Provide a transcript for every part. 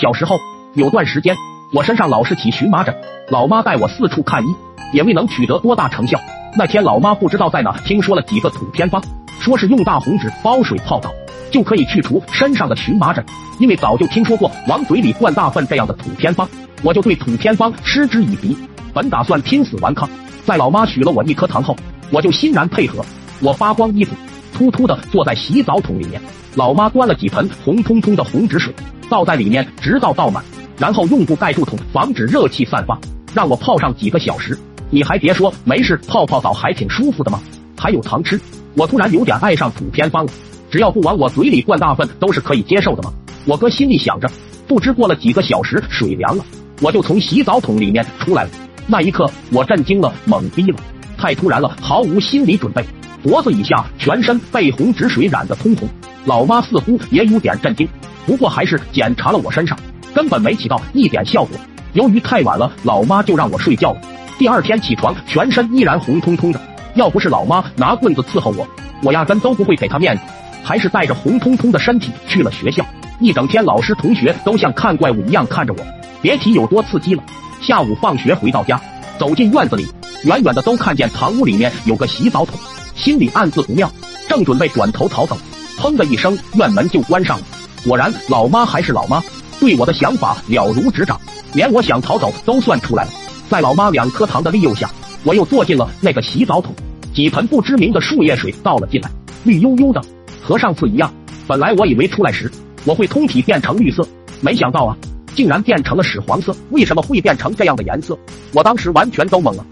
小时候有段时间，我身上老是起荨麻疹，老妈带我四处看医，也未能取得多大成效。那天老妈不知道在哪听说了几个土偏方，说是用大红纸包水泡澡就可以去除身上的荨麻疹。因为早就听说过往嘴里灌大粪这样的土偏方，我就对土偏方嗤之以鼻。本打算拼死顽抗，在老妈许了我一颗糖后，我就欣然配合。我扒光衣服，突突的坐在洗澡桶里面。老妈端了几盆红彤彤的红纸水，倒在里面，直到倒满，然后用布盖住桶，防止热气散发，让我泡上几个小时。你还别说，没事泡泡澡还挺舒服的嘛？还有糖吃。我突然有点爱上土偏方了，只要不往我嘴里灌大粪，都是可以接受的嘛？我哥心里想着。不知过了几个小时，水凉了，我就从洗澡桶里面出来了。那一刻，我震惊了，懵逼了，太突然了，毫无心理准备。脖子以下全身被红纸水染得通红，老妈似乎也有点震惊，不过还是检查了我身上，根本没起到一点效果。由于太晚了，老妈就让我睡觉了。第二天起床，全身依然红彤彤的。要不是老妈拿棍子伺候我，我压根都不会给她面子，还是带着红彤彤的身体去了学校。一整天，老师同学都像看怪物一样看着我，别提有多刺激了。下午放学回到家，走进院子里，远远的都看见堂屋里面有个洗澡桶。心里暗自不妙，正准备转头逃走，砰的一声，院门就关上了。果然，老妈还是老妈，对我的想法了如指掌，连我想逃走都算出来了。在老妈两颗糖的利诱下，我又坐进了那个洗澡桶，几盆不知名的树叶水倒了进来，绿油油的，和上次一样。本来我以为出来时我会通体变成绿色，没想到啊，竟然变成了屎黄色。为什么会变成这样的颜色？我当时完全都懵了。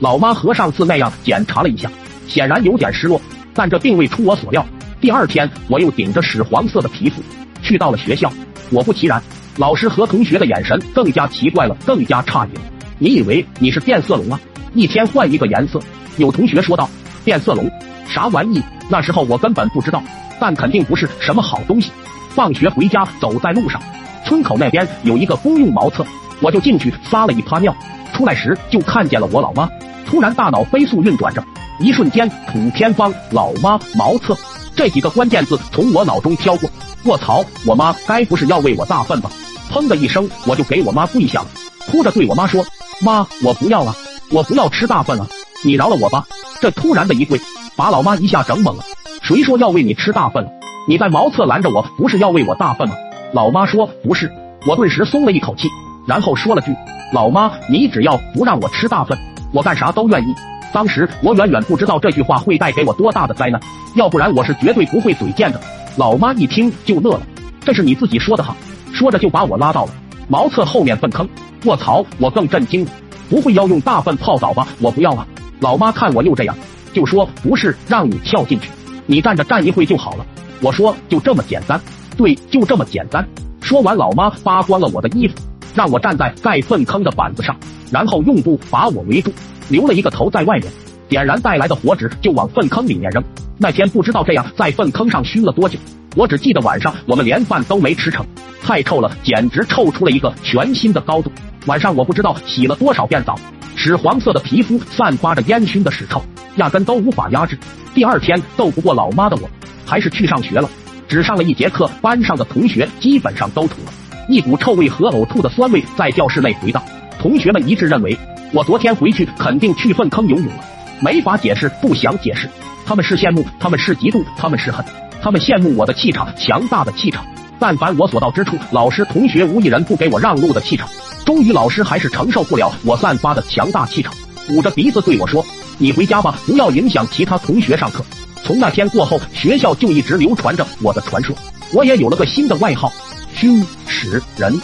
老妈和上次那样检查了一下。显然有点失落，但这并未出我所料。第二天，我又顶着屎黄色的皮肤去到了学校。果不其然，老师和同学的眼神更加奇怪了，更加诧异了。你以为你是变色龙啊？一天换一个颜色？有同学说道。变色龙？啥玩意？那时候我根本不知道，但肯定不是什么好东西。放学回家，走在路上，村口那边有一个公用茅厕，我就进去撒了一泡尿。出来时就看见了我老妈，突然大脑飞速运转着。一瞬间，土偏方、老妈、茅厕这几个关键字从我脑中飘过。卧槽，我妈该不是要喂我大粪吧？砰的一声，我就给我妈跪下了，哭着对我妈说：“妈，我不要啊，我不要吃大粪啊，你饶了我吧！”这突然的一跪，把老妈一下整懵了。谁说要喂你吃大粪？你在茅厕拦着我，不是要喂我大粪吗？老妈说不是。我顿时松了一口气，然后说了句：“老妈，你只要不让我吃大粪，我干啥都愿意。”当时我远远不知道这句话会带给我多大的灾难，要不然我是绝对不会嘴贱的。老妈一听就乐了，这是你自己说的哈，说着就把我拉到了茅厕后面粪坑。卧槽，我更震惊了，不会要用大粪泡澡吧？我不要啊！老妈看我又这样，就说不是让你跳进去，你站着站一会就好了。我说就这么简单，对，就这么简单。说完，老妈扒光了我的衣服，让我站在盖粪坑的板子上，然后用布把我围住。留了一个头在外面，点燃带来的火纸就往粪坑里面扔。那天不知道这样在粪坑上熏了多久，我只记得晚上我们连饭都没吃成，太臭了，简直臭出了一个全新的高度。晚上我不知道洗了多少遍澡，屎黄色的皮肤散发着烟熏的屎臭，压根都无法压制。第二天斗不过老妈的我，还是去上学了。只上了一节课，班上的同学基本上都吐了，一股臭味和呕吐的酸味在教室内回荡。同学们一致认为。我昨天回去肯定去粪坑游泳了，没法解释，不想解释。他们是羡慕，他们是嫉妒，他们是恨，他们羡慕我的气场，强大的气场。但凡我所到之处，老师、同学无一人不给我让路的气场。终于，老师还是承受不了我散发的强大气场，捂着鼻子对我说：“你回家吧，不要影响其他同学上课。”从那天过后，学校就一直流传着我的传说，我也有了个新的外号——熏屎人。